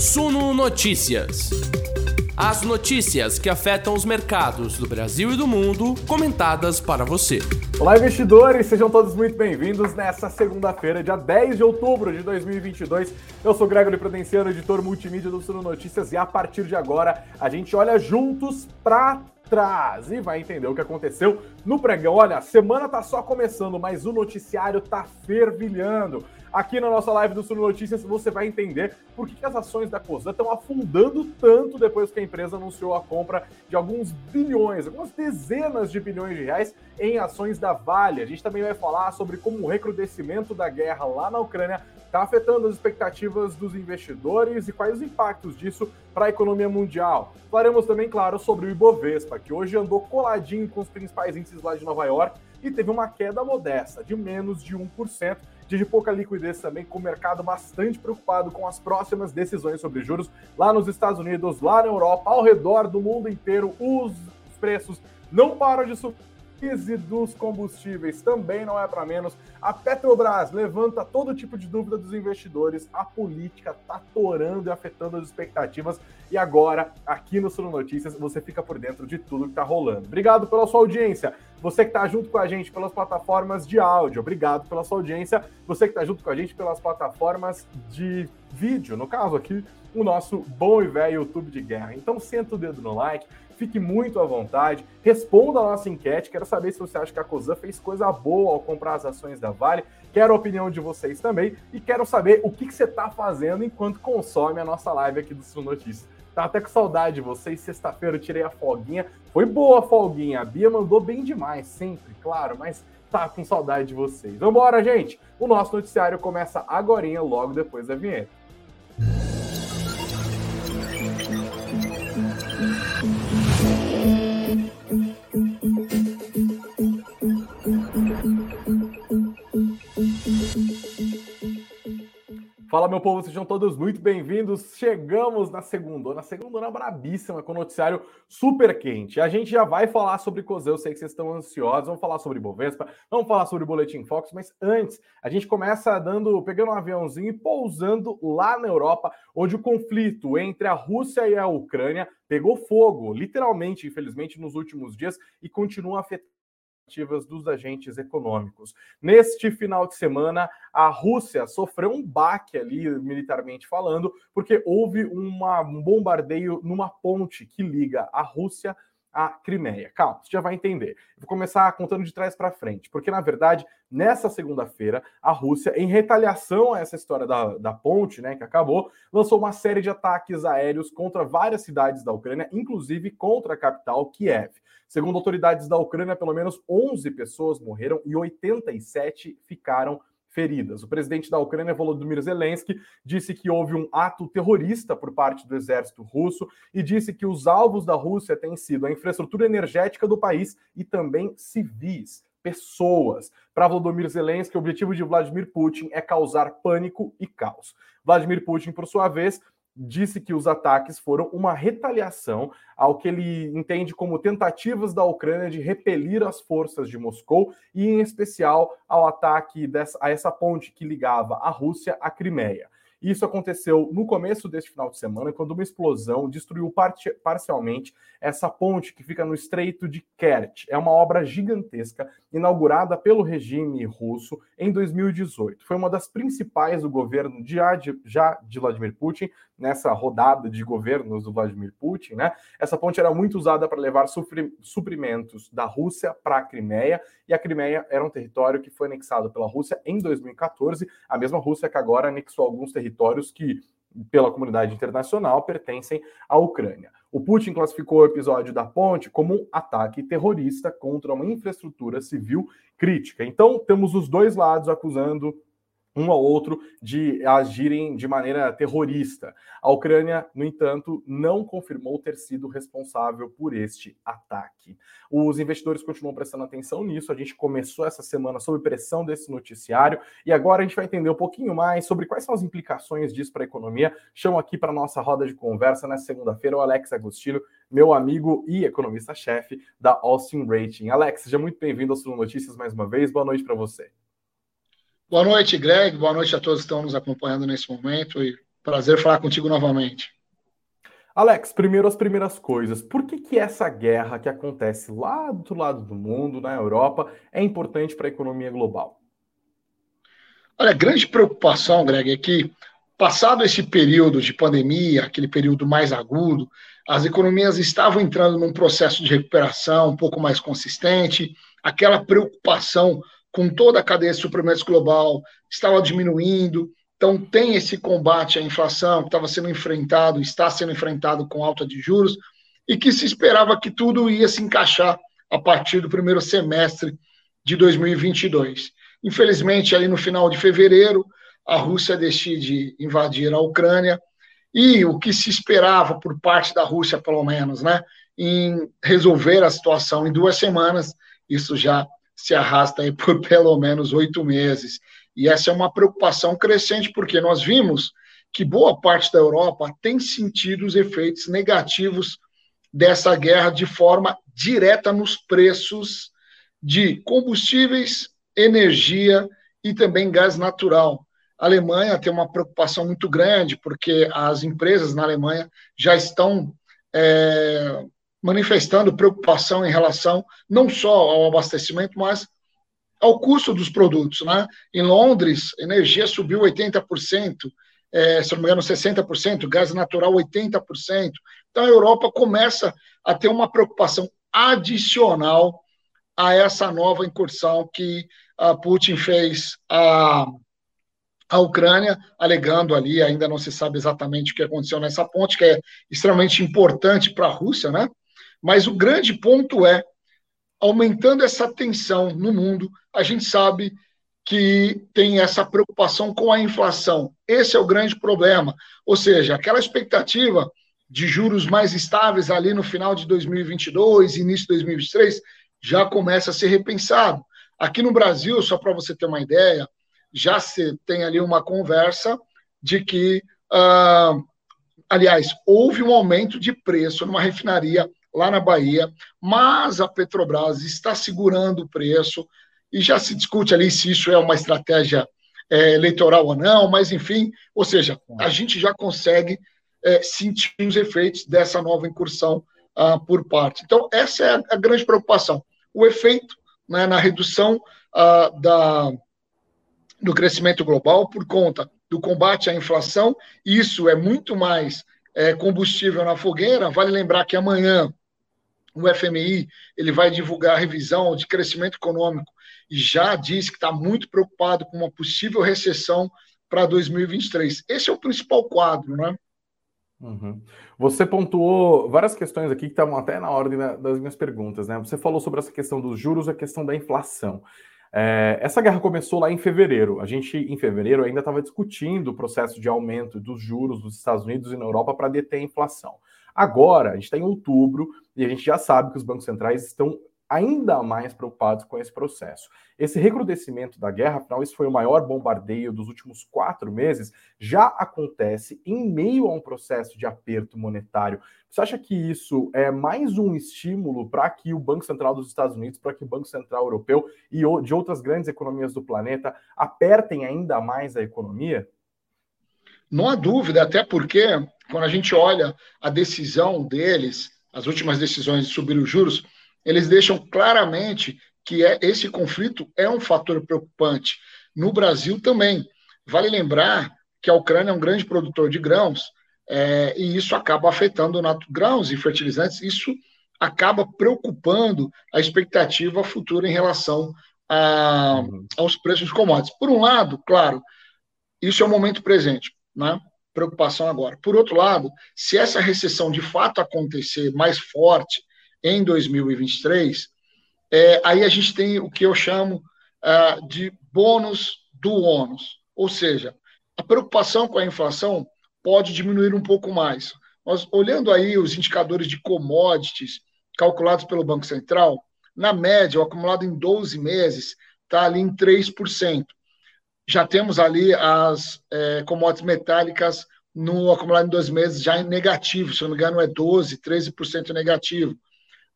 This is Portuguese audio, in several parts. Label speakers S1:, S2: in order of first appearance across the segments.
S1: Suno Notícias. As notícias que afetam os mercados do Brasil e do mundo, comentadas para você.
S2: Olá, investidores, sejam todos muito bem-vindos nessa segunda-feira, dia 10 de outubro de 2022. Eu sou Gregory Prudenciano, editor multimídia do Suno Notícias, e a partir de agora a gente olha juntos para trás e vai entender o que aconteceu no pregão. Olha, a semana tá só começando, mas o noticiário tá fervilhando. Aqui na nossa live do Sul Notícias você vai entender por que, as ações da Cosan estão afundando tanto depois que a empresa anunciou a compra de alguns bilhões, algumas dezenas de bilhões de reais em ações da Vale. A gente também vai falar sobre como o recrudescimento da guerra lá na Ucrânia está afetando as expectativas dos investidores e quais os impactos disso para a economia mundial. Falaremos também, claro, sobre o Ibovespa, que hoje andou coladinho com os principais índices lá de Nova York e teve uma queda modesta de menos de 1%, de pouca liquidez também, com o mercado bastante preocupado com as próximas decisões sobre juros lá nos Estados Unidos, lá na Europa, ao redor do mundo inteiro. Os preços não param de subir crise dos combustíveis também não é para menos. A Petrobras levanta todo tipo de dúvida dos investidores. A política está torando e afetando as expectativas. E agora, aqui no Sul Notícias, você fica por dentro de tudo que está rolando. Obrigado pela sua audiência. Você que está junto com a gente pelas plataformas de áudio, obrigado pela sua audiência. Você que está junto com a gente pelas plataformas de vídeo, no caso aqui, o nosso bom e velho YouTube de guerra. Então senta o dedo no like, fique muito à vontade, responda a nossa enquete. Quero saber se você acha que a Cosan fez coisa boa ao comprar as ações da Vale. Quero a opinião de vocês também e quero saber o que, que você está fazendo enquanto consome a nossa live aqui do Sul Notícias. Tá até com saudade de vocês. Sexta-feira eu tirei a folguinha. Foi boa a folguinha. A Bia mandou bem demais, sempre, claro, mas tá com saudade de vocês. Vambora, gente! O nosso noticiário começa agora, logo depois da vinheta. Fala, meu povo, sejam todos muito bem-vindos. Chegamos na segunda, na segunda brabíssima, com o noticiário super quente. A gente já vai falar sobre Cosel, eu sei que vocês estão ansiosos, vamos falar sobre Bovespa, vamos falar sobre Boletim Fox, mas antes, a gente começa dando, pegando um aviãozinho e pousando lá na Europa, onde o conflito entre a Rússia e a Ucrânia pegou fogo, literalmente, infelizmente, nos últimos dias e continua afetando dos agentes econômicos. Neste final de semana, a Rússia sofreu um baque ali, militarmente falando, porque houve uma, um bombardeio numa ponte que liga a Rússia à Crimeia. Calma, você já vai entender. vou começar contando de trás para frente, porque na verdade, nessa segunda-feira, a Rússia, em retaliação a essa história da, da ponte, né, que acabou, lançou uma série de ataques aéreos contra várias cidades da Ucrânia, inclusive contra a capital Kiev. Segundo autoridades da Ucrânia, pelo menos 11 pessoas morreram e 87 ficaram feridas. O presidente da Ucrânia, Volodymyr Zelensky, disse que houve um ato terrorista por parte do exército russo e disse que os alvos da Rússia têm sido a infraestrutura energética do país e também civis, pessoas. Para Volodymyr Zelensky, o objetivo de Vladimir Putin é causar pânico e caos. Vladimir Putin, por sua vez, disse que os ataques foram uma retaliação ao que ele entende como tentativas da Ucrânia de repelir as forças de Moscou e, em especial, ao ataque dessa, a essa ponte que ligava a Rússia à Crimeia. Isso aconteceu no começo deste final de semana, quando uma explosão destruiu parcialmente essa ponte que fica no Estreito de Kerch. É uma obra gigantesca, inaugurada pelo regime russo em 2018. Foi uma das principais do governo de, já de Vladimir Putin, nessa rodada de governos do Vladimir Putin, né? Essa ponte era muito usada para levar suprimentos da Rússia para a Crimeia, e a Crimeia era um território que foi anexado pela Rússia em 2014, a mesma Rússia que agora anexou alguns territórios que pela comunidade internacional pertencem à Ucrânia. O Putin classificou o episódio da ponte como um ataque terrorista contra uma infraestrutura civil crítica. Então, temos os dois lados acusando um ao outro de agirem de maneira terrorista. A Ucrânia, no entanto, não confirmou ter sido responsável por este ataque. Os investidores continuam prestando atenção nisso. A gente começou essa semana sob pressão desse noticiário e agora a gente vai entender um pouquinho mais sobre quais são as implicações disso para a economia. Chamo aqui para nossa roda de conversa nessa segunda-feira o Alex Agostinho, meu amigo e economista-chefe da Austin Rating. Alex, seja muito bem-vindo ao Sul Notícias mais uma vez. Boa noite para você.
S3: Boa noite, Greg. Boa noite a todos que estão nos acompanhando nesse momento. E Prazer falar contigo novamente.
S2: Alex, primeiro as primeiras coisas. Por que, que essa guerra que acontece lá do outro lado do mundo, na Europa, é importante para a economia global?
S3: Olha, a grande preocupação, Greg, é que, passado esse período de pandemia, aquele período mais agudo, as economias estavam entrando num processo de recuperação um pouco mais consistente, aquela preocupação com toda a cadeia de suprimentos global estava diminuindo, então, tem esse combate à inflação que estava sendo enfrentado, está sendo enfrentado com alta de juros, e que se esperava que tudo ia se encaixar a partir do primeiro semestre de 2022. Infelizmente, ali no final de fevereiro, a Rússia decide invadir a Ucrânia, e o que se esperava por parte da Rússia, pelo menos, né, em resolver a situação em duas semanas, isso já se arrasta aí por pelo menos oito meses. E essa é uma preocupação crescente, porque nós vimos que boa parte da Europa tem sentido os efeitos negativos dessa guerra de forma direta nos preços de combustíveis, energia e também gás natural. A Alemanha tem uma preocupação muito grande, porque as empresas na Alemanha já estão é, manifestando preocupação em relação não só ao abastecimento, mas ao custo dos produtos. Né? Em Londres, energia subiu 80%, é, se não me engano, 60%, gás natural 80%. Então a Europa começa a ter uma preocupação adicional a essa nova incursão que a Putin fez a, a Ucrânia, alegando ali, ainda não se sabe exatamente o que aconteceu nessa ponte, que é extremamente importante para a Rússia, né? Mas o grande ponto é aumentando essa tensão no mundo, a gente sabe que tem essa preocupação com a inflação. Esse é o grande problema. Ou seja, aquela expectativa de juros mais estáveis ali no final de 2022, início de 2023, já começa a ser repensado. Aqui no Brasil, só para você ter uma ideia, já se tem ali uma conversa de que, uh, aliás, houve um aumento de preço numa refinaria lá na Bahia, mas a Petrobras está segurando o preço e já se discute ali se isso é uma estratégia é, eleitoral ou não, mas enfim, ou seja, a gente já consegue é, sentir os efeitos dessa nova incursão ah, por parte. Então, essa é a, a grande preocupação. O efeito né, na redução ah, da, do crescimento global por conta do combate à inflação, isso é muito mais é, combustível na fogueira. Vale lembrar que amanhã o FMI ele vai divulgar a revisão de crescimento econômico e já diz que está muito preocupado com uma possível recessão para 2023. Esse é o principal quadro, né?
S2: Uhum. Você pontuou várias questões aqui que estavam até na ordem das minhas perguntas, né? Você falou sobre essa questão dos juros a questão da inflação. É, essa guerra começou lá em fevereiro. A gente, em fevereiro, ainda estava discutindo o processo de aumento dos juros dos Estados Unidos e na Europa para deter a inflação. Agora, a gente está em outubro e a gente já sabe que os bancos centrais estão ainda mais preocupados com esse processo. Esse recrudescimento da guerra, afinal, isso foi o maior bombardeio dos últimos quatro meses, já acontece em meio a um processo de aperto monetário. Você acha que isso é mais um estímulo para que o Banco Central dos Estados Unidos, para que o Banco Central Europeu e de outras grandes economias do planeta apertem ainda mais a economia?
S3: Não há dúvida, até porque quando a gente olha a decisão deles, as últimas decisões de subir os juros, eles deixam claramente que é, esse conflito é um fator preocupante. No Brasil também. Vale lembrar que a Ucrânia é um grande produtor de grãos é, e isso acaba afetando grãos e fertilizantes. Isso acaba preocupando a expectativa futura em relação a, uhum. aos preços de commodities. Por um lado, claro, isso é o momento presente, né? Preocupação agora. Por outro lado, se essa recessão de fato acontecer mais forte em 2023, é, aí a gente tem o que eu chamo uh, de bônus do ônus. Ou seja, a preocupação com a inflação pode diminuir um pouco mais. Olhando aí os indicadores de commodities calculados pelo Banco Central, na média, o acumulado em 12 meses está ali em 3%. Já temos ali as é, commodities metálicas no acumulado em dois meses já em negativo, se não me engano é 12%, 13% negativo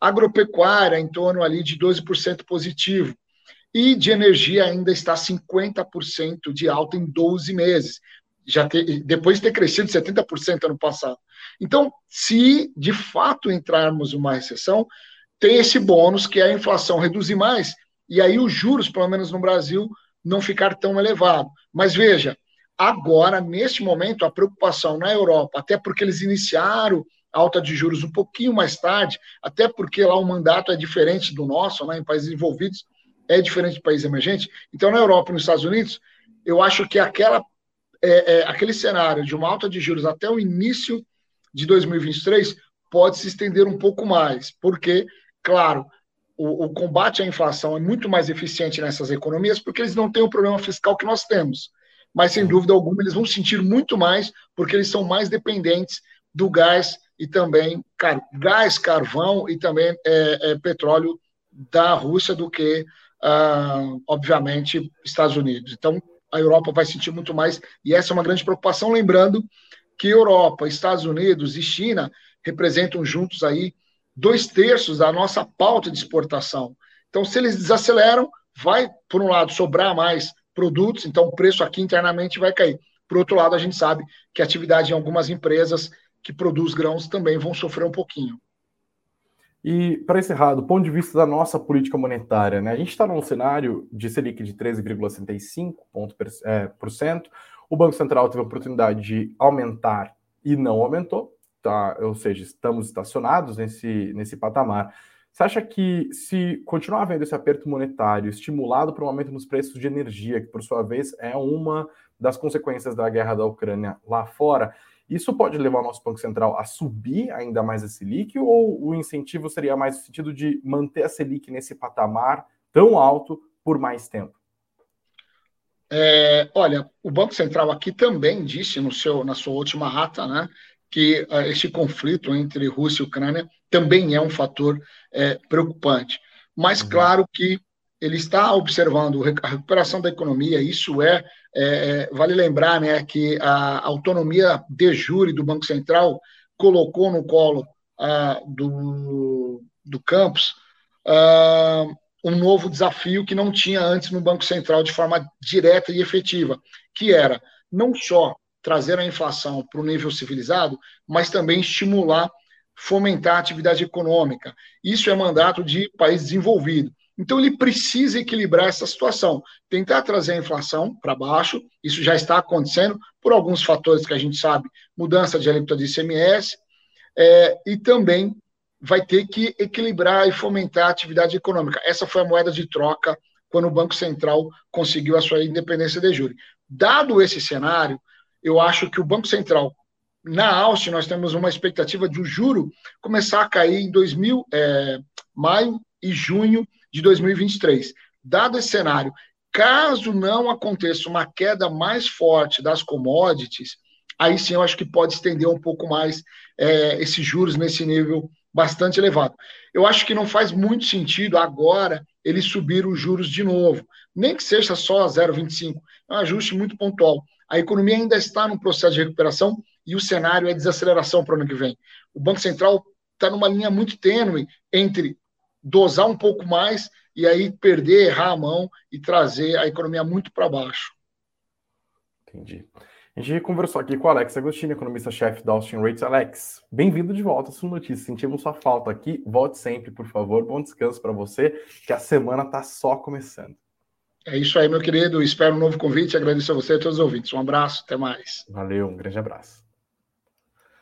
S3: agropecuária em torno ali de 12% positivo, e de energia ainda está 50% de alta em 12 meses. já depois de ter crescido 70% ano passado. Então, se de fato entrarmos numa recessão, tem esse bônus que é a inflação reduzir mais, e aí os juros, pelo menos no Brasil, não ficar tão elevado. Mas veja, agora, neste momento, a preocupação na Europa, até porque eles iniciaram a alta de juros um pouquinho mais tarde, até porque lá o mandato é diferente do nosso, né, em países envolvidos, é diferente de países emergentes. Então, na Europa e nos Estados Unidos, eu acho que aquela, é, é, aquele cenário de uma alta de juros até o início de 2023 pode se estender um pouco mais, porque, claro, o, o, combate à inflação é muito mais eficiente nessas economias porque eles não têm o problema fiscal que nós temos. Mas, sem dúvida alguma, eles vão sentir muito mais porque eles são mais dependentes do gás e também car gás, carvão e também é, é, petróleo da Rússia do que, ah, obviamente, Estados Unidos. Então, a Europa vai sentir muito mais e essa é uma grande preocupação, lembrando que Europa, Estados Unidos e China representam juntos aí dois terços da nossa pauta de exportação. Então, se eles desaceleram, vai, por um lado, sobrar mais produtos, então o preço aqui internamente vai cair. Por outro lado, a gente sabe que a atividade em algumas empresas que produz grãos também vão sofrer um pouquinho.
S2: E, para encerrar, do ponto de vista da nossa política monetária, né, a gente está num cenário de Selic de 13,65%. O Banco Central teve a oportunidade de aumentar e não aumentou tá, ou seja, estamos estacionados nesse, nesse patamar. Você acha que se continuar havendo esse aperto monetário estimulado por um aumento nos preços de energia, que por sua vez é uma das consequências da guerra da Ucrânia lá fora, isso pode levar o nosso Banco Central a subir ainda mais a Selic ou o incentivo seria mais no sentido de manter a Selic nesse patamar tão alto por mais tempo?
S3: É, olha, o Banco Central aqui também disse no seu, na sua última ata, né, que uh, este conflito entre Rússia e Ucrânia também é um fator é, preocupante. Mas, uhum. claro que ele está observando a recuperação da economia, isso é, é, vale lembrar né, que a autonomia de jure do Banco Central colocou no colo uh, do, do campus uh, um novo desafio que não tinha antes no Banco Central de forma direta e efetiva, que era não só trazer a inflação para o nível civilizado, mas também estimular, fomentar a atividade econômica. Isso é mandato de país desenvolvido. Então, ele precisa equilibrar essa situação, tentar trazer a inflação para baixo. Isso já está acontecendo por alguns fatores que a gente sabe: mudança de alíquota de ICMS, é, e também vai ter que equilibrar e fomentar a atividade econômica. Essa foi a moeda de troca quando o Banco Central conseguiu a sua independência de júri. Dado esse cenário, eu acho que o Banco Central, na Áustria, nós temos uma expectativa de o juro começar a cair em 2000, é, maio e junho de 2023. Dado esse cenário, caso não aconteça uma queda mais forte das commodities, aí sim eu acho que pode estender um pouco mais é, esses juros nesse nível bastante elevado. Eu acho que não faz muito sentido agora ele subir os juros de novo, nem que seja só 0,25, é um ajuste muito pontual. A economia ainda está num processo de recuperação e o cenário é desaceleração para o ano que vem. O Banco Central está numa linha muito tênue entre dosar um pouco mais e aí perder, errar a mão e trazer a economia muito para baixo.
S2: Entendi. A gente conversou aqui com o Alex Agostini, economista-chefe da Austin Rates. Alex, bem-vindo de volta à sua notícia. Sentimos sua falta aqui. Volte sempre, por favor. Bom descanso para você, que a semana está só começando.
S3: É isso aí, meu querido. Espero um novo convite. Agradeço a você e a todos os ouvintes. Um abraço, até mais.
S2: Valeu, um grande abraço.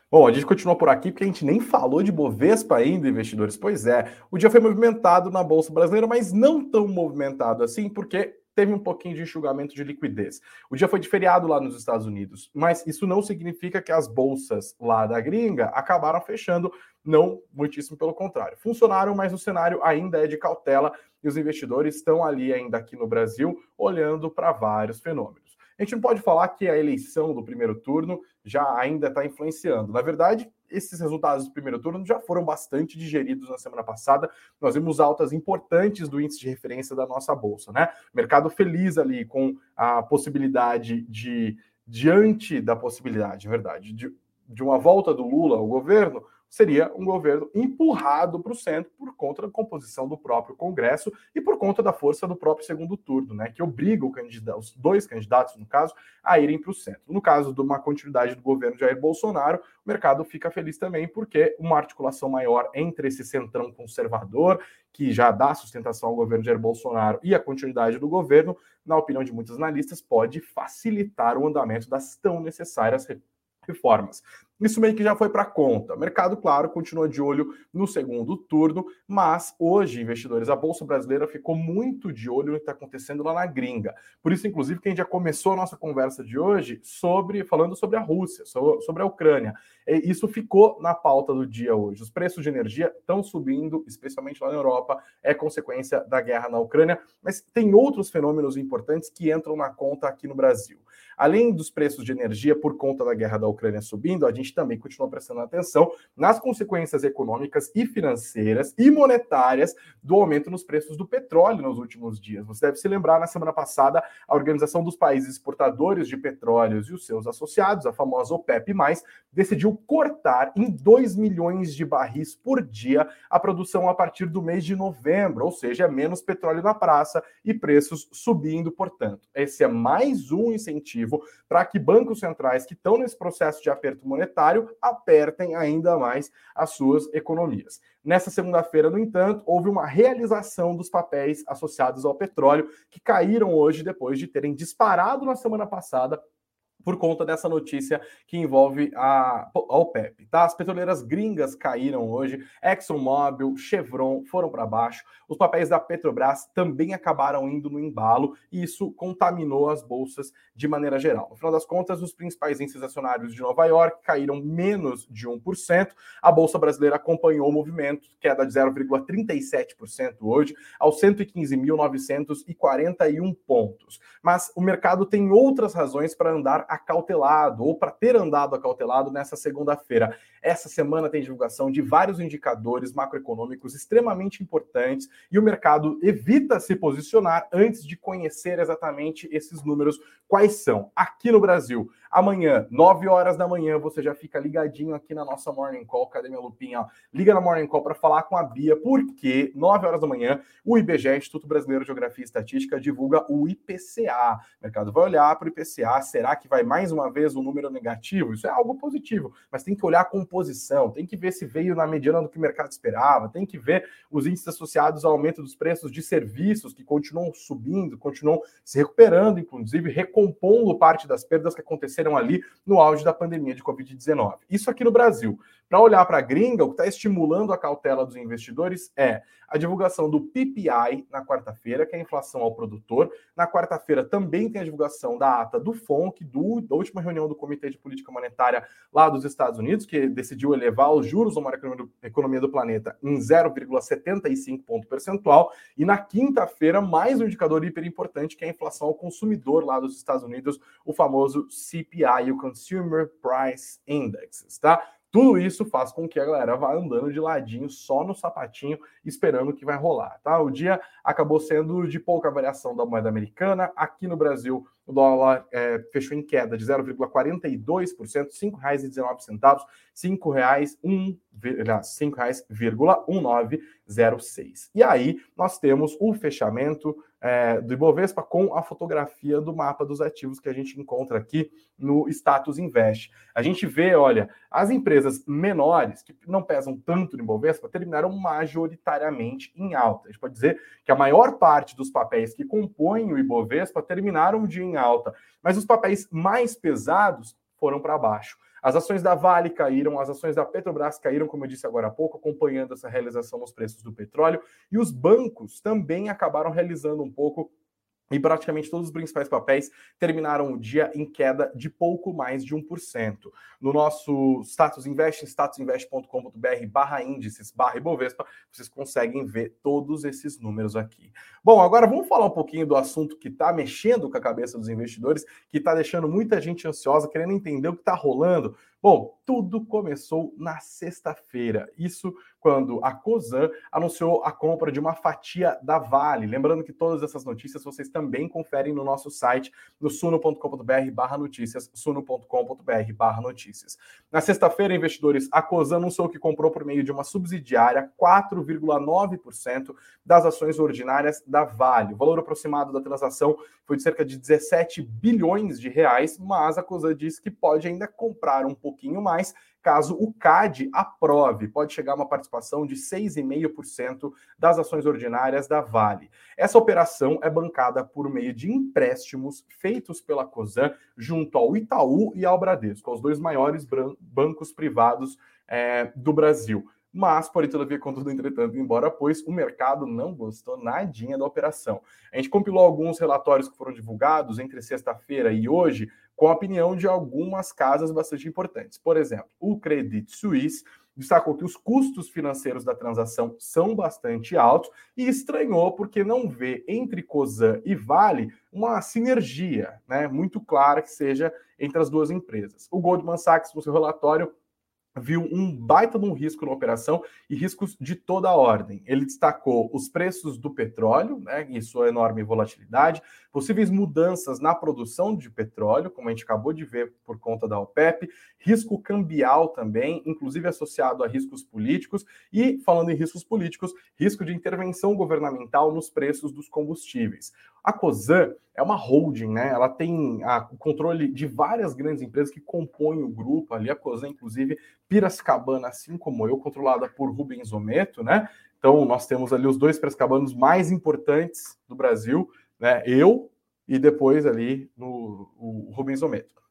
S2: Bom, a gente continua por aqui porque a gente nem falou de Bovespa ainda, investidores. Pois é, o dia foi movimentado na Bolsa Brasileira, mas não tão movimentado assim, porque teve um pouquinho de enxugamento de liquidez. O dia foi de feriado lá nos Estados Unidos, mas isso não significa que as bolsas lá da gringa acabaram fechando, não, muitíssimo pelo contrário. Funcionaram, mas o cenário ainda é de cautela e os investidores estão ali ainda aqui no Brasil olhando para vários fenômenos. A gente não pode falar que a eleição do primeiro turno já ainda está influenciando. Na verdade, esses resultados do primeiro turno já foram bastante digeridos na semana passada. Nós vimos altas importantes do índice de referência da nossa bolsa, né? Mercado feliz ali com a possibilidade de diante da possibilidade, verdade, de de uma volta do Lula ao governo, seria um governo empurrado para o centro por conta da composição do próprio Congresso e por conta da força do próprio segundo turno, né, que obriga os dois candidatos, no caso, a irem para o centro. No caso de uma continuidade do governo Jair Bolsonaro, o mercado fica feliz também porque uma articulação maior entre esse centrão conservador, que já dá sustentação ao governo Jair Bolsonaro, e a continuidade do governo, na opinião de muitos analistas, pode facilitar o andamento das tão necessárias reformas. Isso meio que já foi para conta. O mercado, claro, continua de olho no segundo turno, mas hoje, investidores, a Bolsa Brasileira ficou muito de olho no que está acontecendo lá na gringa. Por isso, inclusive, que a gente já começou a nossa conversa de hoje sobre falando sobre a Rússia, sobre a Ucrânia. E isso ficou na pauta do dia hoje. Os preços de energia estão subindo, especialmente lá na Europa, é consequência da guerra na Ucrânia, mas tem outros fenômenos importantes que entram na conta aqui no Brasil. Além dos preços de energia por conta da guerra da Ucrânia subindo, a gente também continua prestando atenção nas consequências econômicas e financeiras e monetárias do aumento nos preços do petróleo nos últimos dias. Você deve se lembrar, na semana passada, a Organização dos Países Exportadores de Petróleos e os seus associados, a famosa OPEP+, decidiu cortar em 2 milhões de barris por dia a produção a partir do mês de novembro, ou seja, menos petróleo na praça e preços subindo, portanto. Esse é mais um incentivo para que bancos centrais que estão nesse processo de aperto monetário apertem ainda mais as suas economias. Nessa segunda-feira, no entanto, houve uma realização dos papéis associados ao petróleo que caíram hoje depois de terem disparado na semana passada por conta dessa notícia que envolve a, a OPEP. Tá? As petroleiras gringas caíram hoje, ExxonMobil, Chevron foram para baixo, os papéis da Petrobras também acabaram indo no embalo e isso contaminou as bolsas de maneira geral. No final das contas, os principais índices acionários de Nova York caíram menos de 1%, a bolsa brasileira acompanhou o movimento, queda de 0,37% hoje, aos 115.941 pontos. Mas o mercado tem outras razões para andar acautelado ou para ter andado acautelado nessa segunda-feira. Essa semana tem divulgação de vários indicadores macroeconômicos extremamente importantes e o mercado evita se posicionar antes de conhecer exatamente esses números. Quais são? Aqui no Brasil, amanhã, 9 horas da manhã, você já fica ligadinho aqui na nossa Morning Call. Cadê minha lupinha? Liga na Morning Call para falar com a Bia, porque 9 horas da manhã, o IBGE, Instituto Brasileiro de Geografia e Estatística, divulga o IPCA. O mercado vai olhar para o IPCA, será que vai mais uma vez um número negativo, isso é algo positivo, mas tem que olhar a composição, tem que ver se veio na mediana do que o mercado esperava, tem que ver os índices associados ao aumento dos preços de serviços que continuam subindo, continuam se recuperando, inclusive recompondo parte das perdas que aconteceram ali no auge da pandemia de Covid-19. Isso aqui no Brasil. Para olhar para a gringa, o que está estimulando a cautela dos investidores é a divulgação do PPI na quarta-feira, que é a inflação ao produtor. Na quarta-feira também tem a divulgação da ata do FONC, do, da última reunião do Comitê de Política Monetária lá dos Estados Unidos, que decidiu elevar os juros da economia do planeta em 0,75 ponto percentual. E na quinta-feira, mais um indicador hiper importante, que é a inflação ao consumidor lá dos Estados Unidos, o famoso CPI, o Consumer Price Index, tá? Tudo isso faz com que a galera vá andando de ladinho, só no sapatinho, esperando o que vai rolar, tá? O dia acabou sendo de pouca variação da moeda americana. Aqui no Brasil, o dólar é, fechou em queda de 0,42%, R$ 5,19, R$ 5,1906. E aí nós temos o fechamento é, do Ibovespa com a fotografia do mapa dos ativos que a gente encontra aqui no Status Invest. A gente vê, olha, as empresas menores, que não pesam tanto no Ibovespa, terminaram majoritariamente em alta. A gente pode dizer que a maior parte dos papéis que compõem o Ibovespa terminaram de em alta, mas os papéis mais pesados foram para baixo. As ações da Vale caíram, as ações da Petrobras caíram, como eu disse agora há pouco, acompanhando essa realização nos preços do petróleo, e os bancos também acabaram realizando um pouco e praticamente todos os principais papéis terminaram o dia em queda de pouco mais de 1%. No nosso Status Invest, statusinvest.com.br barra índices, barra Ibovespa, vocês conseguem ver todos esses números aqui. Bom, agora vamos falar um pouquinho do assunto que está mexendo com a cabeça dos investidores, que está deixando muita gente ansiosa, querendo entender o que está rolando. Bom, tudo começou na sexta-feira. Isso quando a Cosan anunciou a compra de uma fatia da Vale. Lembrando que todas essas notícias vocês também conferem no nosso site, no suno.com.br barra notícias, suno.com.br barra notícias. Na sexta-feira, investidores, a Cosan anunciou que comprou por meio de uma subsidiária 4,9% das ações ordinárias da Vale. O valor aproximado da transação foi de cerca de 17 bilhões de reais, mas a Cosan diz que pode ainda comprar um pouquinho mais caso o CAD aprove. Pode chegar a uma participação de 6,5% das ações ordinárias da Vale. Essa operação é bancada por meio de empréstimos feitos pela COSAN junto ao Itaú e ao Bradesco, os dois maiores bancos privados é, do Brasil. Mas, porém, todavia, contudo, entretanto, embora pois o mercado não gostou nadinha da operação. A gente compilou alguns relatórios que foram divulgados entre sexta-feira e hoje, com a opinião de algumas casas bastante importantes. Por exemplo, o Credit Suisse destacou que os custos financeiros da transação são bastante altos e estranhou porque não vê entre Cosan e Vale uma sinergia né, muito clara que seja entre as duas empresas. O Goldman Sachs, no seu relatório, viu um baita de um risco na operação e riscos de toda a ordem. Ele destacou os preços do petróleo, né, e sua enorme volatilidade, possíveis mudanças na produção de petróleo, como a gente acabou de ver por conta da OPEP, risco cambial também, inclusive associado a riscos políticos, e falando em riscos políticos, risco de intervenção governamental nos preços dos combustíveis. A COSAN é uma holding, né? Ela tem o controle de várias grandes empresas que compõem o grupo ali. A COSAN, inclusive, Piracicabana, assim como eu, controlada por Rubens Ometo, né? Então, nós temos ali os dois Piracicabanos mais importantes do Brasil, né? Eu e depois ali no o Rubens Ometo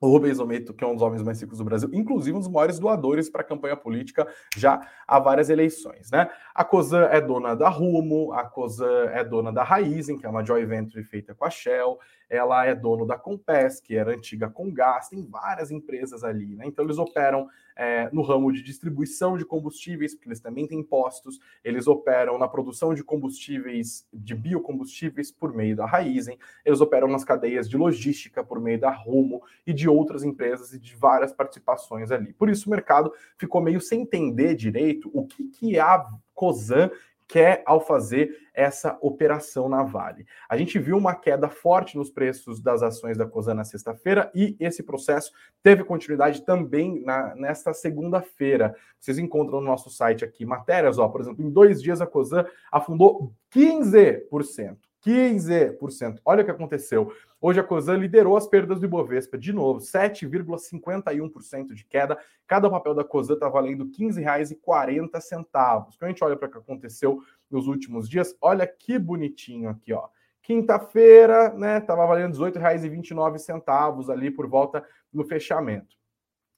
S2: o Rubens Ometo, que é um dos homens mais ricos do Brasil, inclusive um dos maiores doadores para a campanha política já há várias eleições. Né? A Cosan é dona da Rumo, a Cosan é dona da Raizen, que é uma joint venture feita com a Shell, ela é dono da Compass, que era antiga Comgás, tem várias empresas ali, né? Então eles operam é, no ramo de distribuição de combustíveis, porque eles também têm postos, eles operam na produção de combustíveis, de biocombustíveis por meio da Raizen, eles operam nas cadeias de logística por meio da Rumo e de outras empresas e de várias participações ali. Por isso o mercado ficou meio sem entender direito o que, que é a COSAN quer ao fazer essa operação na Vale. A gente viu uma queda forte nos preços das ações da Cosan na sexta-feira e esse processo teve continuidade também na, nesta segunda-feira. Vocês encontram no nosso site aqui matérias, ó, por exemplo, em dois dias a Cosan afundou 15%. 15%. Olha o que aconteceu. Hoje a Cosan liderou as perdas do Ibovespa, de novo, 7,51% de queda. Cada papel da Cosan está valendo R$ 15,40. Quando a gente olha para o que aconteceu nos últimos dias, olha que bonitinho aqui, ó. Quinta-feira, né, estava valendo R$ 18,29 ali por volta no fechamento.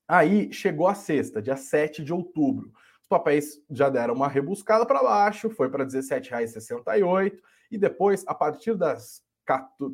S2: Aí chegou a sexta, dia 7 de outubro. Os papéis já deram uma rebuscada para baixo, foi para R$ 17,68 e depois, a partir das,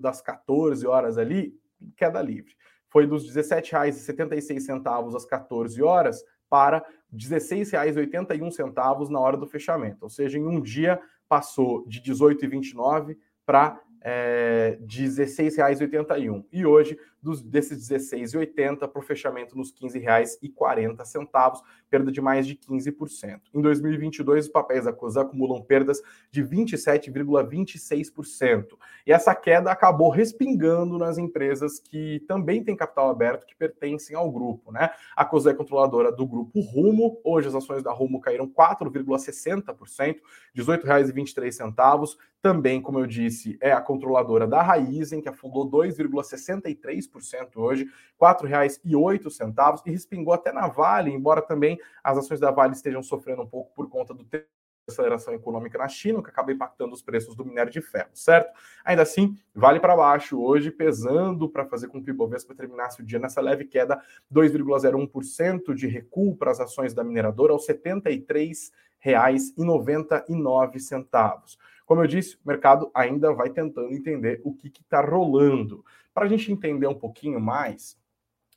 S2: das 14 horas ali, queda livre. Foi dos R$ 17,76 às 14 horas para R$ 16,81 na hora do fechamento. Ou seja, em um dia passou de 18,29 para é, R$ 16,81. E hoje dos, desses 16,80 para o fechamento nos R$ 15,40, perda de mais de 15%. Em 2022, os papéis da COSA acumulam perdas de 27,26%. E essa queda acabou respingando nas empresas que também têm capital aberto, que pertencem ao grupo. Né? A COSA é controladora do grupo Rumo, hoje as ações da Rumo caíram 4,60%, R$ 18,23. Também, como eu disse, é a controladora da Raizen, que afundou 2,63% hoje, R$ 4,08 e respingou até na Vale, embora também as ações da Vale estejam sofrendo um pouco por conta do aceleração econômica na China, que acaba impactando os preços do minério de ferro, certo? Ainda assim, vale para baixo hoje, pesando para fazer com que o Ibovespa terminasse o dia nessa leve queda, 2,01% de recuo para as ações da mineradora aos R$ 73,99. Como eu disse, o mercado ainda vai tentando entender o que está rolando. Para a gente entender um pouquinho mais,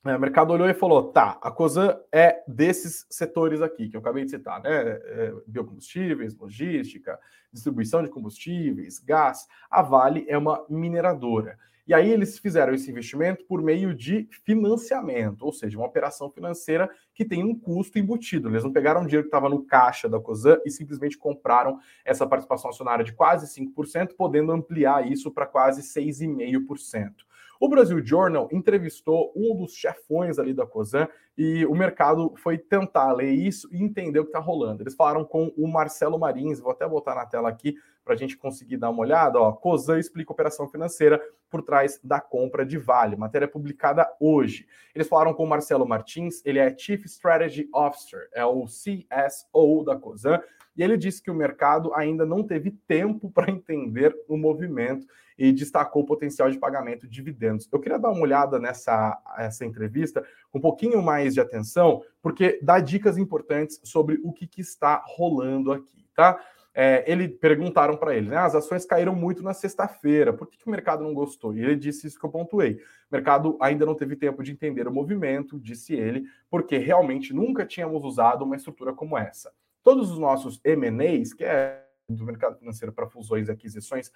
S2: É, o mercado olhou e falou: tá, a Cosan é desses setores aqui que eu acabei de citar, né? É, biocombustíveis, logística, distribuição de combustíveis, gás. A Vale é uma mineradora. E aí eles fizeram esse investimento por meio de financiamento, ou seja, uma operação financeira que tem um custo embutido. Eles não pegaram o dinheiro que estava no caixa da Cosan e simplesmente compraram essa participação acionária de quase 5%, podendo ampliar isso para quase 6,5%. O Brasil Journal entrevistou um dos chefões ali da COSAN e o mercado foi tentar ler isso e entender o que está rolando. Eles falaram com o Marcelo Marins, vou até botar na tela aqui para a gente conseguir dar uma olhada. Ó, COSAN explica operação financeira por trás da compra de Vale, matéria publicada hoje. Eles falaram com o Marcelo Martins, ele é Chief Strategy Officer, é o CSO da COSAN, e ele disse que o mercado ainda não teve tempo para entender o movimento e destacou o potencial de pagamento de dividendos. Eu queria dar uma olhada nessa essa entrevista com um pouquinho mais de atenção, porque dá dicas importantes sobre o que, que está rolando aqui, tá? É, ele perguntaram para ele, né? As ações caíram muito na sexta-feira, por que, que, o mercado não gostou? E ele disse isso que eu pontuei. O mercado ainda não teve tempo de entender o movimento, disse ele, porque realmente nunca tínhamos usado uma estrutura como essa. Todos os nossos M&As, que é do mercado financeiro para fusões e aquisições,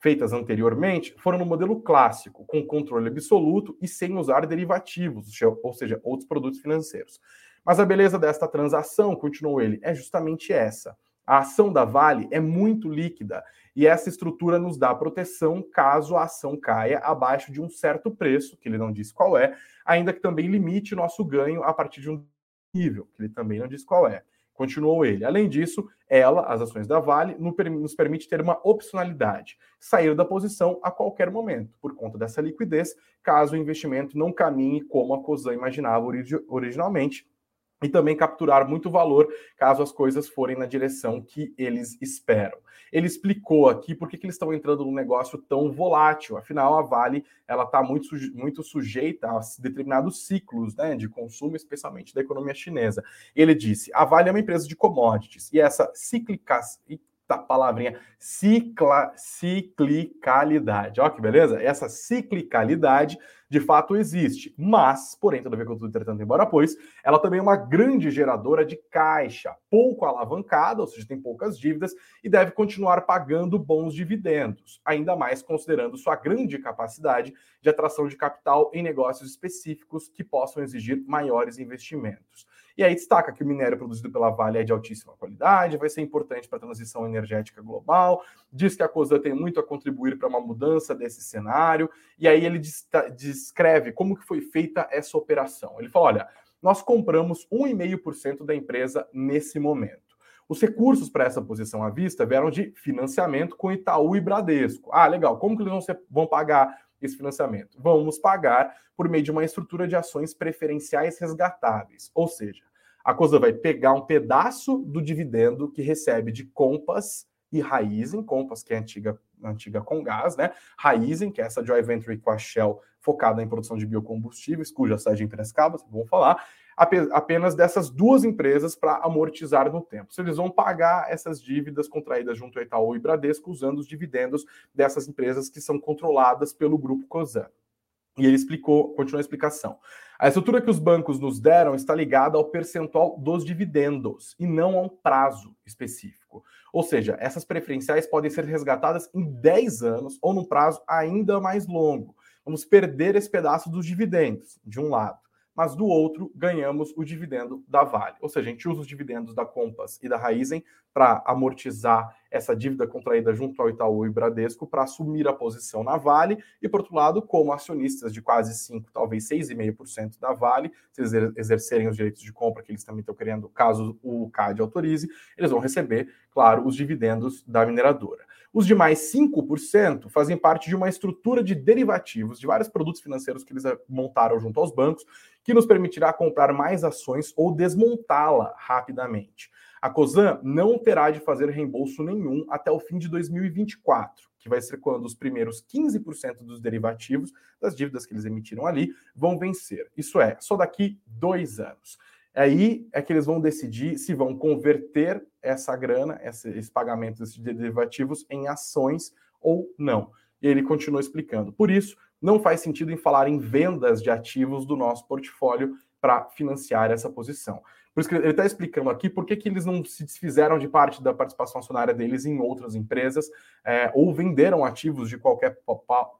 S2: feitas anteriormente foram no modelo clássico, com controle absoluto e sem usar derivativos, ou seja, outros produtos financeiros. Mas a beleza desta transação, continuou ele, é justamente essa. A ação da Vale é muito líquida e essa estrutura nos dá proteção caso a ação caia abaixo de um certo preço, que ele não disse qual é, ainda que também limite nosso ganho a partir de um nível, que ele também não disse qual é. Continuou ele. Além disso, ela, as ações da Vale, nos permite ter uma opcionalidade, sair da posição a qualquer momento, por conta dessa liquidez, caso o investimento não caminhe como a COSAN imaginava originalmente, e também capturar muito valor caso as coisas forem na direção que eles esperam. Ele explicou aqui por que, que eles estão entrando num negócio tão volátil. Afinal, a Vale ela está muito, muito sujeita a determinados ciclos né, de consumo, especialmente da economia chinesa. Ele disse: a Vale é uma empresa de commodities e essa cíclica, da palavrinha cicla, ciclicalidade. Olha que beleza? Essa ciclicalidade de fato existe, mas, porém, todavia, contudo, entretanto, embora pois, ela também é uma grande geradora de caixa, pouco alavancada, ou seja, tem poucas dívidas e deve continuar pagando bons dividendos, ainda mais considerando sua grande capacidade de atração de capital em negócios específicos que possam exigir maiores investimentos. E aí destaca que o minério produzido pela Vale é de altíssima qualidade, vai ser importante para a transição energética global, diz que a COSAN tem muito a contribuir para uma mudança desse cenário, e aí ele descreve como que foi feita essa operação. Ele fala, olha, nós compramos 1,5% da empresa nesse momento. Os recursos para essa posição à vista vieram de financiamento com Itaú e Bradesco. Ah, legal. Como que eles vão, ser, vão pagar esse financiamento? Vamos pagar por meio de uma estrutura de ações preferenciais resgatáveis. Ou seja, a COSA vai pegar um pedaço do dividendo que recebe de Compass e Raizen, Compass, que é a antiga, antiga com gás, né? Raizen, que é essa joint venture com a Shell focada em produção de biocombustíveis, cuja sede em Piracicaba, vamos falar, apenas dessas duas empresas para amortizar no tempo. Se eles vão pagar essas dívidas contraídas junto ao Itaú e Bradesco usando os dividendos dessas empresas que são controladas pelo grupo Cosan. E ele explicou, continuou a explicação. A estrutura que os bancos nos deram está ligada ao percentual dos dividendos e não a um prazo específico. Ou seja, essas preferenciais podem ser resgatadas em 10 anos ou num prazo ainda mais longo. Vamos perder esse pedaço dos dividendos, de um lado mas do outro ganhamos o dividendo da Vale. Ou seja, a gente usa os dividendos da Compass e da Raizen para amortizar essa dívida contraída junto ao Itaú e Bradesco para assumir a posição na Vale e, por outro lado, como acionistas de quase 5, talvez 6,5% da Vale, se eles exercerem os direitos de compra que eles também estão querendo, caso o CAD autorize, eles vão receber, claro, os dividendos da mineradora. Os demais 5% fazem parte de uma estrutura de derivativos de vários produtos financeiros que eles montaram junto aos bancos, que nos permitirá comprar mais ações ou desmontá-la rapidamente. A COSAN não terá de fazer reembolso nenhum até o fim de 2024, que vai ser quando os primeiros 15% dos derivativos das dívidas que eles emitiram ali vão vencer. Isso é, só daqui dois anos. Aí é que eles vão decidir se vão converter essa grana, esses pagamentos de derivativos, em ações ou não. E ele continua explicando. Por isso, não faz sentido em falar em vendas de ativos do nosso portfólio para financiar essa posição. Por isso que ele está explicando aqui por que, que eles não se desfizeram de parte da participação acionária deles em outras empresas é, ou venderam ativos de qualquer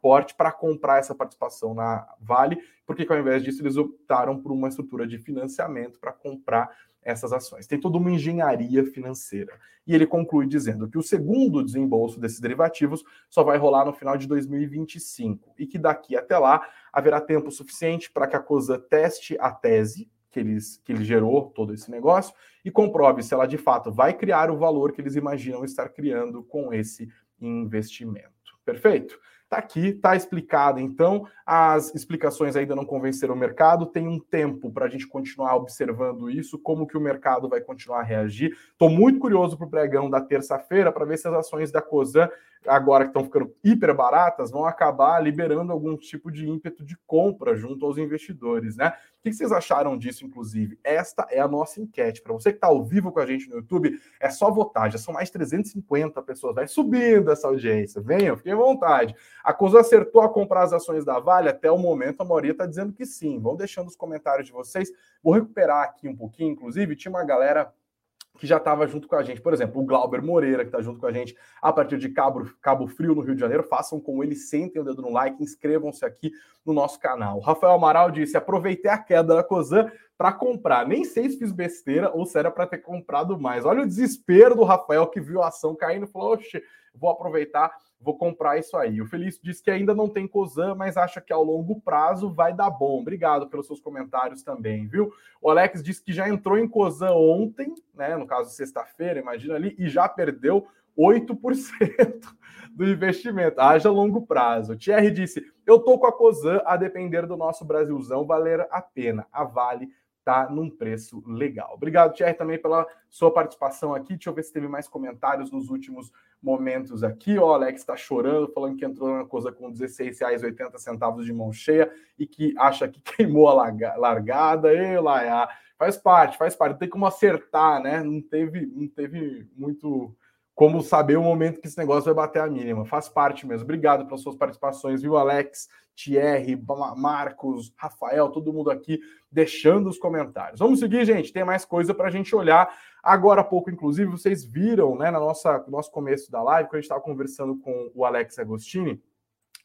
S2: porte para comprar essa participação na Vale, porque ao invés disso eles optaram por uma estrutura de financiamento para comprar essas ações. Tem toda uma engenharia financeira. E ele conclui dizendo que o segundo desembolso desses derivativos só vai rolar no final de 2025 e que daqui até lá haverá tempo suficiente para que a COSA teste a tese que, eles, que ele gerou todo esse negócio e comprove se ela de fato vai criar o valor que eles imaginam estar criando com esse investimento. Perfeito? Tá aqui, tá explicado. Então, as explicações ainda não convenceram o mercado. Tem um tempo para a gente continuar observando isso, como que o mercado vai continuar a reagir. Estou muito curioso para o pregão da terça-feira para ver se as ações da Cosan agora que estão ficando hiper baratas, vão acabar liberando algum tipo de ímpeto de compra junto aos investidores, né? O que vocês acharam disso, inclusive? Esta é a nossa enquete. Para você que está ao vivo com a gente no YouTube, é só votar. Já são mais 350 pessoas. Vai subindo essa audiência. Venham, fiquem à vontade. A Coisa acertou a comprar as ações da Vale? Até o momento, a maioria está dizendo que sim. Vão deixando os comentários de vocês. Vou recuperar aqui um pouquinho. Inclusive, tinha uma galera que já estava junto com a gente. Por exemplo, o Glauber Moreira, que está junto com a gente a partir de Cabo, Cabo Frio, no Rio de Janeiro. Façam como ele, sentem o dedo no like, inscrevam-se aqui no nosso canal. Rafael Amaral disse: aproveitei a queda da Cosan para comprar. Nem sei se fiz besteira ou se era para ter comprado mais. Olha o desespero do Rafael que viu a ação caindo e falou: Oxe, vou aproveitar vou comprar isso aí. O Felício disse que ainda não tem COSAN, mas acha que ao longo prazo vai dar bom. Obrigado pelos seus comentários também, viu? O Alex disse que já entrou em COSAN ontem, né? No caso, sexta-feira, imagina ali, e já perdeu 8% do investimento. Haja longo prazo. Thierry disse: Eu tô com a COSAN, a depender do nosso Brasilzão, valer a pena. A Vale tá num preço legal. Obrigado, Thierry, também pela sua participação aqui. Deixa eu ver se teve mais comentários nos últimos momentos aqui. O Alex está chorando, falando que entrou na coisa com R$16,80 de mão cheia e que acha que queimou a largada. Ei, Laia, faz parte, faz parte. Tem como acertar, né? Não teve, não teve muito como saber o momento que esse negócio vai bater a mínima. Faz parte mesmo. Obrigado pelas suas participações, viu, Alex, Thierry, Marcos, Rafael, todo mundo aqui deixando os comentários. Vamos seguir, gente. Tem mais coisa para a gente olhar. Agora há pouco, inclusive, vocês viram, né, na nossa no nosso começo da live, quando a gente estava conversando com o Alex Agostini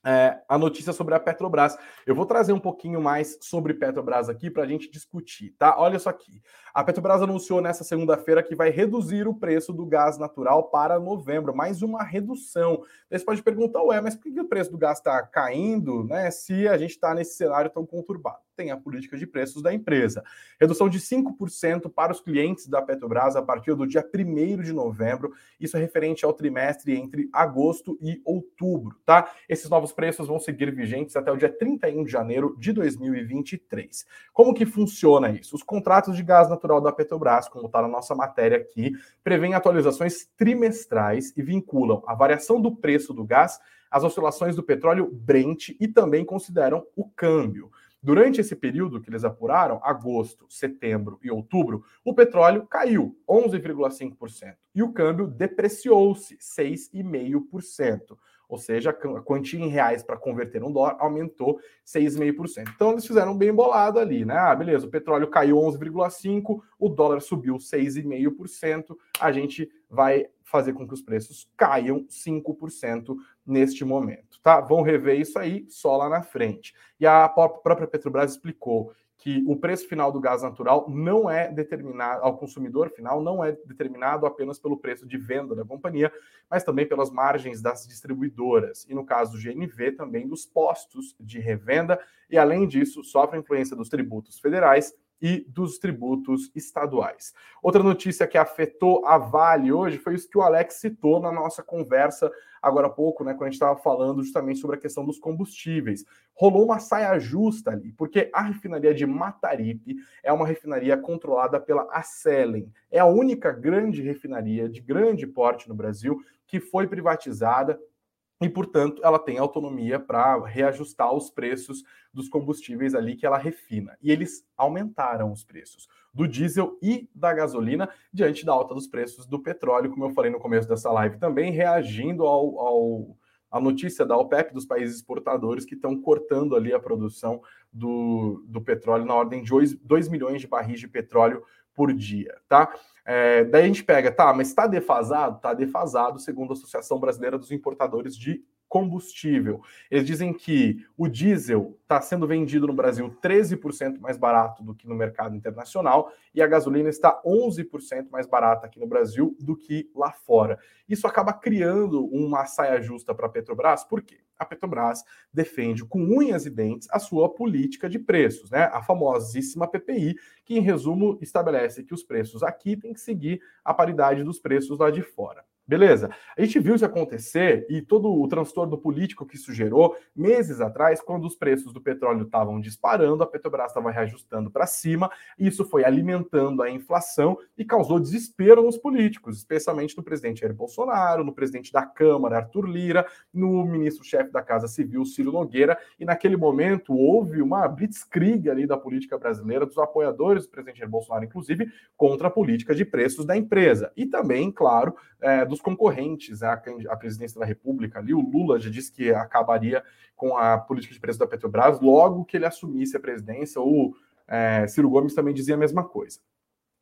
S2: é, a notícia sobre a Petrobras. Eu vou trazer um pouquinho mais sobre Petrobras aqui para a gente discutir, tá? Olha só aqui. A Petrobras anunciou nessa segunda-feira que vai reduzir o preço do gás natural para novembro, mais uma redução. Você pode perguntar, ué, mas por que o preço do gás está caindo, né? Se a gente está nesse cenário tão conturbado? Tem a política de preços da empresa. Redução de 5% para os clientes da Petrobras a partir do dia 1 de novembro. Isso é referente ao trimestre entre agosto e outubro, tá? Esses novos preços vão seguir vigentes até o dia 31 de janeiro de 2023. Como que funciona isso? Os contratos de gás natural da Petrobras, como está na nossa matéria aqui, prevêem atualizações trimestrais e vinculam a variação do preço do gás às oscilações do petróleo Brent e também consideram o câmbio. Durante esse período que eles apuraram, agosto, setembro e outubro, o petróleo caiu 11,5% e o câmbio depreciou-se 6,5%. Ou seja, a quantia em reais para converter um dólar aumentou 6,5%. Então eles fizeram bem bolado ali, né? Ah, beleza, o petróleo caiu 11,5%, o dólar subiu 6,5%, a gente vai fazer com que os preços caiam 5% neste momento, tá? Vão rever isso aí só lá na frente. E a própria Petrobras explicou que o preço final do gás natural não é determinado ao consumidor final, não é determinado apenas pelo preço de venda da companhia, mas também pelas margens das distribuidoras. E no caso do GNV, também dos postos de revenda, e além disso, sofre influência dos tributos federais e dos tributos estaduais. Outra notícia que afetou a Vale hoje foi isso que o Alex citou na nossa conversa agora há pouco, né, quando a gente estava falando justamente sobre a questão dos combustíveis. Rolou uma saia justa ali, porque a refinaria de Mataripe é uma refinaria controlada pela Acelen. É a única grande refinaria de grande porte no Brasil que foi privatizada e, portanto, ela tem autonomia para reajustar os preços dos combustíveis ali que ela refina. E eles aumentaram os preços do diesel e da gasolina diante da alta dos preços do petróleo, como eu falei no começo dessa live também, reagindo ao, ao a notícia da OPEP, dos países exportadores, que estão cortando ali a produção do, do petróleo na ordem de 2 milhões de barris de petróleo por dia, tá? É, daí a gente pega, tá, mas está defasado? Está defasado, segundo a Associação Brasileira dos Importadores de combustível. Eles dizem que o diesel está sendo vendido no Brasil 13% mais barato do que no mercado internacional e a gasolina está 11% mais barata aqui no Brasil do que lá fora. Isso acaba criando uma saia justa para a Petrobras, por quê? A Petrobras defende com unhas e dentes a sua política de preços, né? A famosíssima PPI, que em resumo estabelece que os preços aqui têm que seguir a paridade dos preços lá de fora. Beleza? A gente viu isso acontecer e todo o transtorno político que isso gerou meses atrás, quando os preços do petróleo estavam disparando, a Petrobras estava reajustando para cima, isso foi alimentando a inflação e causou desespero nos políticos, especialmente no presidente Jair Bolsonaro, no presidente da Câmara, Arthur Lira, no ministro-chefe da Casa Civil, Ciro Nogueira, e naquele momento houve uma blitzkrieg ali da política brasileira, dos apoiadores do presidente Jair Bolsonaro, inclusive, contra a política de preços da empresa. E também, claro, é, dos concorrentes à, à presidência da República ali. O Lula já disse que acabaria com a política de preço da Petrobras logo que ele assumisse a presidência. O é, Ciro Gomes também dizia a mesma coisa.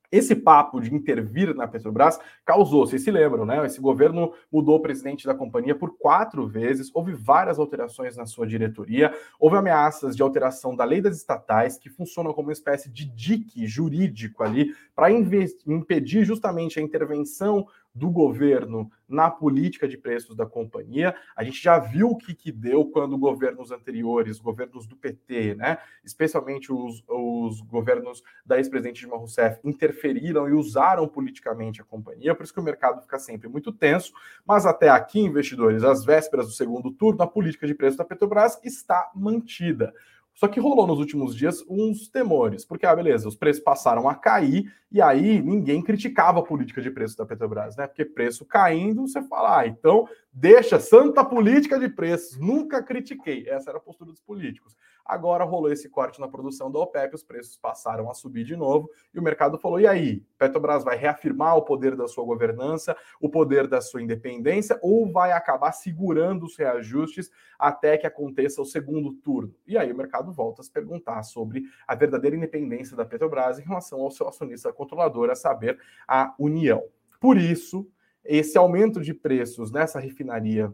S2: Esse papo de intervir na Petrobras causou, vocês se lembram, né? Esse governo mudou o presidente da companhia por quatro vezes, houve várias alterações na sua diretoria, houve ameaças de alteração da lei das estatais, que funcionam como uma espécie de dique jurídico ali, para impedir justamente a intervenção do governo na política de preços da companhia. A gente já viu o que, que deu quando governos anteriores, governos do PT, né, especialmente os, os governos da ex-presidente Dilma Rousseff, interferiram e usaram politicamente a companhia, por isso que o mercado fica sempre muito tenso. Mas até aqui, investidores, às vésperas do segundo turno, a política de preços da Petrobras está mantida. Só que rolou nos últimos dias uns temores, porque, ah, beleza, os preços passaram a cair, e aí ninguém criticava a política de preço da Petrobras, né? Porque preço caindo, você fala, ah, então deixa santa política de preços. Nunca critiquei. Essa era a postura dos políticos. Agora rolou esse corte na produção da OPEP, os preços passaram a subir de novo e o mercado falou: e aí? Petrobras vai reafirmar o poder da sua governança, o poder da sua independência, ou vai acabar segurando os reajustes até que aconteça o segundo turno? E aí o mercado volta a se perguntar sobre a verdadeira independência da Petrobras em relação ao seu acionista controlador, a saber, a União. Por isso, esse aumento de preços nessa refinaria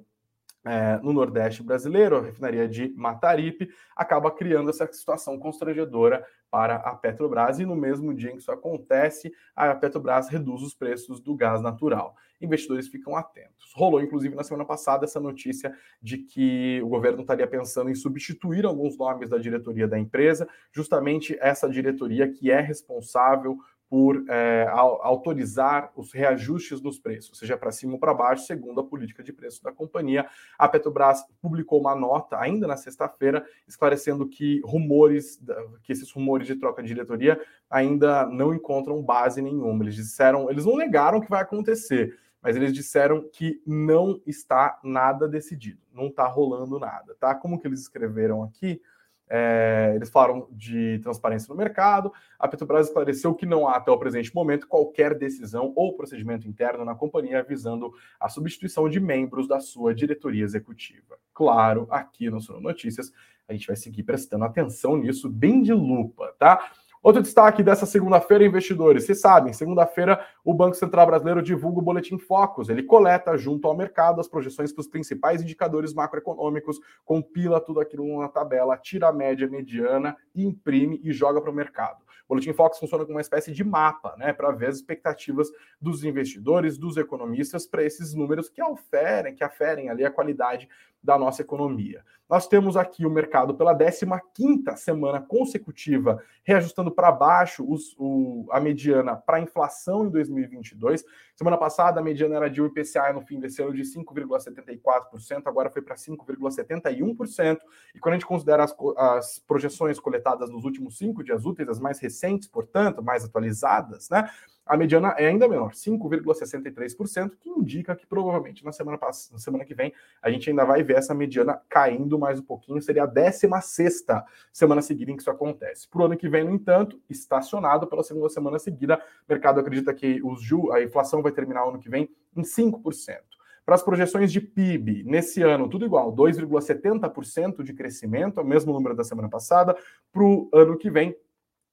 S2: é, no Nordeste brasileiro, a refinaria de Mataripe, acaba criando essa situação constrangedora para a Petrobras e no mesmo dia em que isso acontece, a Petrobras reduz os preços do gás natural. Investidores ficam atentos. Rolou, inclusive, na semana passada essa notícia de que o governo estaria pensando em substituir alguns nomes da diretoria da empresa, justamente essa diretoria que é responsável por é, autorizar os reajustes dos preços, seja para cima ou para baixo, segundo a política de preço da companhia. A Petrobras publicou uma nota ainda na sexta-feira, esclarecendo que rumores, que esses rumores de troca de diretoria ainda não encontram base nenhuma. Eles disseram, eles não negaram que vai acontecer, mas eles disseram que não está nada decidido, não está rolando nada, tá? Como que eles escreveram aqui? É, eles falaram de transparência no mercado. A Petrobras esclareceu que não há, até o presente momento, qualquer decisão ou procedimento interno na companhia visando a substituição de membros da sua diretoria executiva. Claro, aqui no Sono Notícias, a gente vai seguir prestando atenção nisso, bem de lupa, tá? Outro destaque dessa segunda-feira, investidores. Vocês sabem, segunda-feira o Banco Central Brasileiro divulga o Boletim Focus. Ele coleta junto ao mercado as projeções para os principais indicadores macroeconômicos, compila tudo aquilo numa tabela, tira a média mediana, imprime e joga para o mercado. O Boletim Focus funciona como uma espécie de mapa, né, para ver as expectativas dos investidores, dos economistas para esses números que aferem, que aferem ali a qualidade da nossa economia. Nós temos aqui o mercado pela 15ª semana consecutiva reajustando para baixo os, o, a mediana para a inflação em 2022. Semana passada a mediana era de um IPCA no fim desse ano de 5,74%, agora foi para 5,71%. E quando a gente considera as, as projeções coletadas nos últimos cinco dias úteis, as mais recentes, portanto, mais atualizadas, né? A mediana é ainda menor, 5,63%, que indica que provavelmente na semana, na semana que vem a gente ainda vai ver essa mediana caindo mais um pouquinho, seria a 16 semana seguida em que isso acontece. Para o ano que vem, no entanto, estacionado pela segunda semana seguida, o mercado acredita que os ju a inflação vai terminar o ano que vem em 5%. Para as projeções de PIB, nesse ano, tudo igual, 2,70% de crescimento, é o mesmo número da semana passada. Para o ano que vem,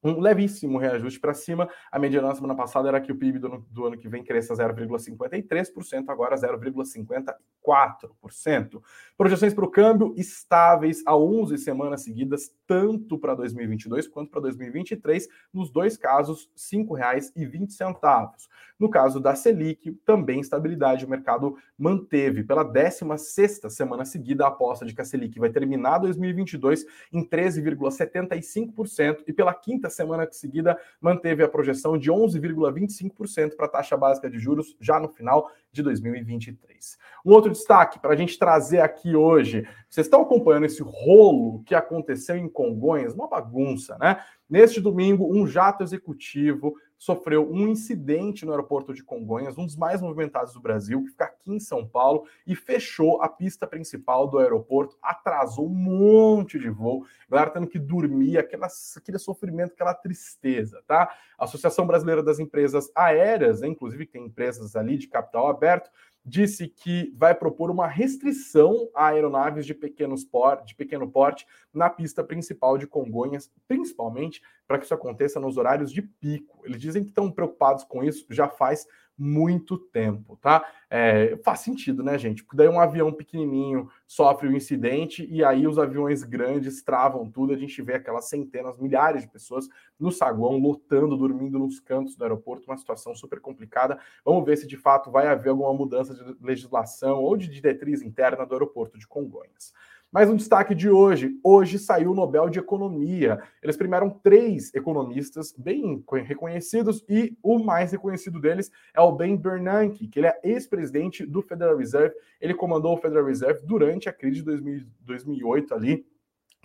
S2: um levíssimo reajuste para cima. A mediana na semana passada era que o PIB do ano, do ano que vem cresça 0,53%, agora 0,54%. Projeções para o câmbio estáveis a 11 semanas seguidas, tanto para 2022 quanto para 2023, nos dois casos, R$ 5,20. No caso da Selic, também estabilidade, o mercado manteve pela 16ª semana seguida a aposta de que a Selic vai terminar 2022 em 13,75% e pela quinta semana seguida manteve a projeção de 11,25% para a taxa básica de juros já no final de 2023. Um outro destaque para a gente trazer aqui hoje: vocês estão acompanhando esse rolo que aconteceu em Congonhas, uma bagunça, né? Neste domingo, um jato executivo sofreu um incidente no aeroporto de Congonhas, um dos mais movimentados do Brasil, que fica aqui em São Paulo, e fechou a pista principal do aeroporto, atrasou um monte de voo, galera tendo que dormir, aquela, aquele sofrimento, aquela tristeza, tá? A Associação Brasileira das Empresas Aéreas, né, inclusive tem empresas ali de capital aberto, disse que vai propor uma restrição a aeronaves de, pequenos por, de pequeno porte na pista principal de Congonhas, principalmente para que isso aconteça nos horários de pico. Eles dizem que estão preocupados com isso já faz muito tempo, tá? É, faz sentido, né, gente? Porque daí um avião pequenininho sofre um incidente e aí os aviões grandes travam tudo, a gente vê aquelas centenas, milhares de pessoas no saguão, lotando, dormindo nos cantos do aeroporto, uma situação super complicada. Vamos ver se de fato vai haver alguma mudança de legislação ou de diretriz interna do aeroporto de Congonhas. Mais um destaque de hoje. Hoje saiu o Nobel de Economia. Eles premiaram três economistas bem reconhecidos e o mais reconhecido deles é o Ben Bernanke, que ele é ex-presidente do Federal Reserve. Ele comandou o Federal Reserve durante a crise de 2000, 2008 ali,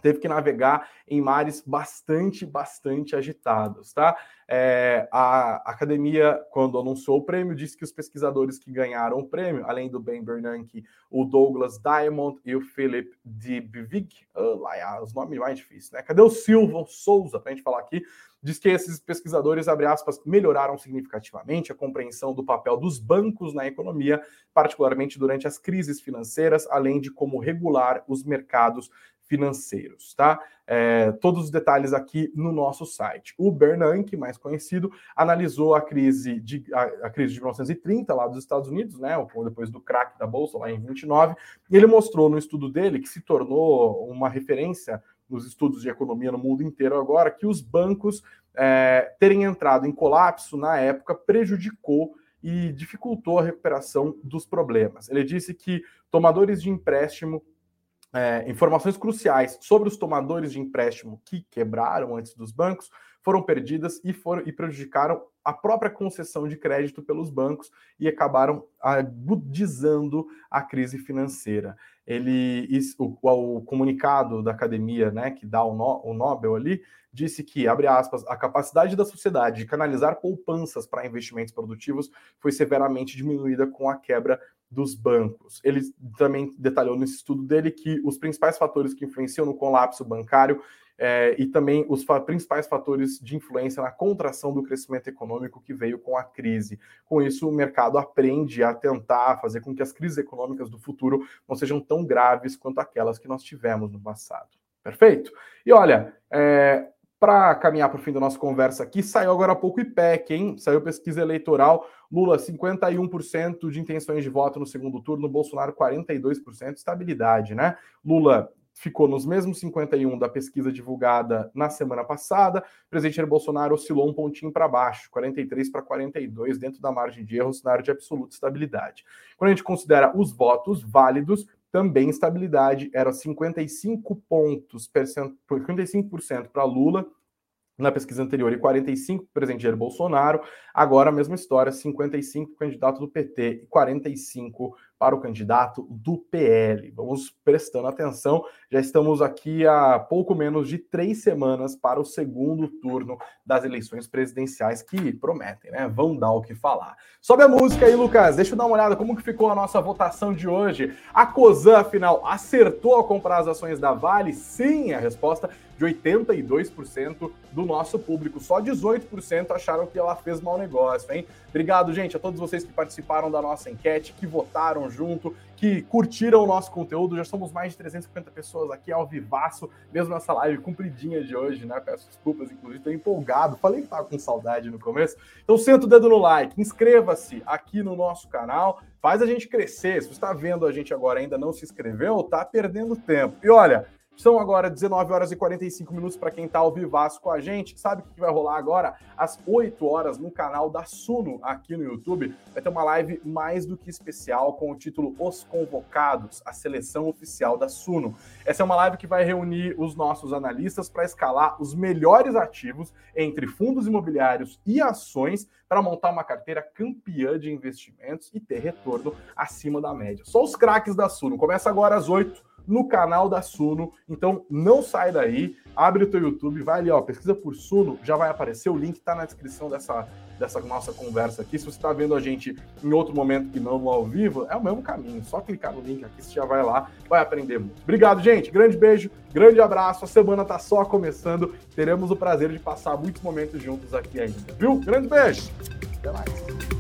S2: teve que navegar em mares bastante, bastante agitados, tá? É, a academia, quando anunciou o prêmio, disse que os pesquisadores que ganharam o prêmio, além do Ben Bernanke, o Douglas Diamond e o Philip Dybvig, oh, lá, os nomes mais difíceis, né? Cadê o Silva Souza para a gente falar aqui? Diz que esses pesquisadores, abre aspas, melhoraram significativamente a compreensão do papel dos bancos na economia, particularmente durante as crises financeiras, além de como regular os mercados financeiros, tá? É, todos os detalhes aqui no nosso site. O Bernanke, mais conhecido, analisou a crise de a, a, crise de 1930 lá dos Estados Unidos, né? Depois do crack da bolsa lá em 29, e ele mostrou no estudo dele que se tornou uma referência nos estudos de economia no mundo inteiro agora que os bancos é, terem entrado em colapso na época prejudicou e dificultou a recuperação dos problemas. Ele disse que tomadores de empréstimo é, informações cruciais sobre os tomadores de empréstimo que quebraram antes dos bancos foram perdidas e, foram, e prejudicaram a própria concessão de crédito pelos bancos e acabaram agudizando a crise financeira. Ele, o, o, comunicado da academia, né, que dá o, no, o Nobel ali, disse que, abre aspas, a capacidade da sociedade de canalizar poupanças para investimentos produtivos foi severamente diminuída com a quebra dos bancos. Ele também detalhou nesse estudo dele que os principais fatores que influenciam no colapso bancário é, e também os fa principais fatores de influência na contração do crescimento econômico que veio com a crise. Com isso, o mercado aprende a tentar fazer com que as crises econômicas do futuro não sejam tão graves quanto aquelas que nós tivemos no passado. Perfeito? E olha, é, para caminhar para o fim da nossa conversa aqui, saiu agora há pouco o IPEC, hein? Saiu pesquisa eleitoral. Lula, 51% de intenções de voto no segundo turno, Bolsonaro, 42%, estabilidade, né? Lula ficou nos mesmos 51 da pesquisa divulgada na semana passada. O presidente Jair Bolsonaro oscilou um pontinho para baixo, 43 para 42, dentro da margem de erro, cenário de absoluta estabilidade. Quando a gente considera os votos válidos, também estabilidade, era 55 pontos, 55% para Lula na pesquisa anterior e 45 para o presidente Jair Bolsonaro. Agora a mesma história, 55 para o candidato do PT e 45 para o candidato do PL. Vamos prestando atenção, já estamos aqui há pouco menos de três semanas para o segundo turno das eleições presidenciais que prometem, né? Vão dar o que falar. Sobe a música aí, Lucas. Deixa eu dar uma olhada como que ficou a nossa votação de hoje. A Cosan, afinal, acertou a comprar as ações da Vale? Sim, a resposta de 82% do nosso público. Só 18% acharam que ela fez mau negócio, hein? Obrigado, gente, a todos vocês que participaram da nossa enquete, que votaram junto, que curtiram o nosso conteúdo. Já somos mais de 350 pessoas aqui ao vivaço, mesmo nessa live compridinha de hoje, né? Peço desculpas, inclusive, estou empolgado. Falei que estava com saudade no começo. Então, senta o dedo no like, inscreva-se aqui no nosso canal, faz a gente crescer. Se você está vendo a gente agora ainda não se inscreveu, tá perdendo tempo. E olha, são agora 19 horas e 45 minutos para quem está ao vivaço com a gente. Sabe o que vai rolar agora? Às 8 horas no canal da Suno aqui no YouTube. Vai ter uma live mais do que especial com o título Os Convocados, a seleção oficial da Suno. Essa é uma live que vai reunir os nossos analistas para escalar os melhores ativos entre fundos imobiliários e ações para montar uma carteira campeã de investimentos e ter retorno acima da média. Só os craques da Suno. Começa agora às 8 no canal da Suno. Então não sai daí, abre o teu YouTube, vai ali, ó, pesquisa por Suno, já vai aparecer, o link tá na descrição dessa, dessa nossa conversa aqui. Se você está vendo a gente em outro momento que não ao vivo, é o mesmo caminho. Só clicar no link aqui, você já vai lá, vai aprender muito. Obrigado, gente. Grande beijo, grande abraço. A semana tá só começando. Teremos o prazer de passar muitos momentos juntos aqui ainda, viu? Grande beijo. Até mais.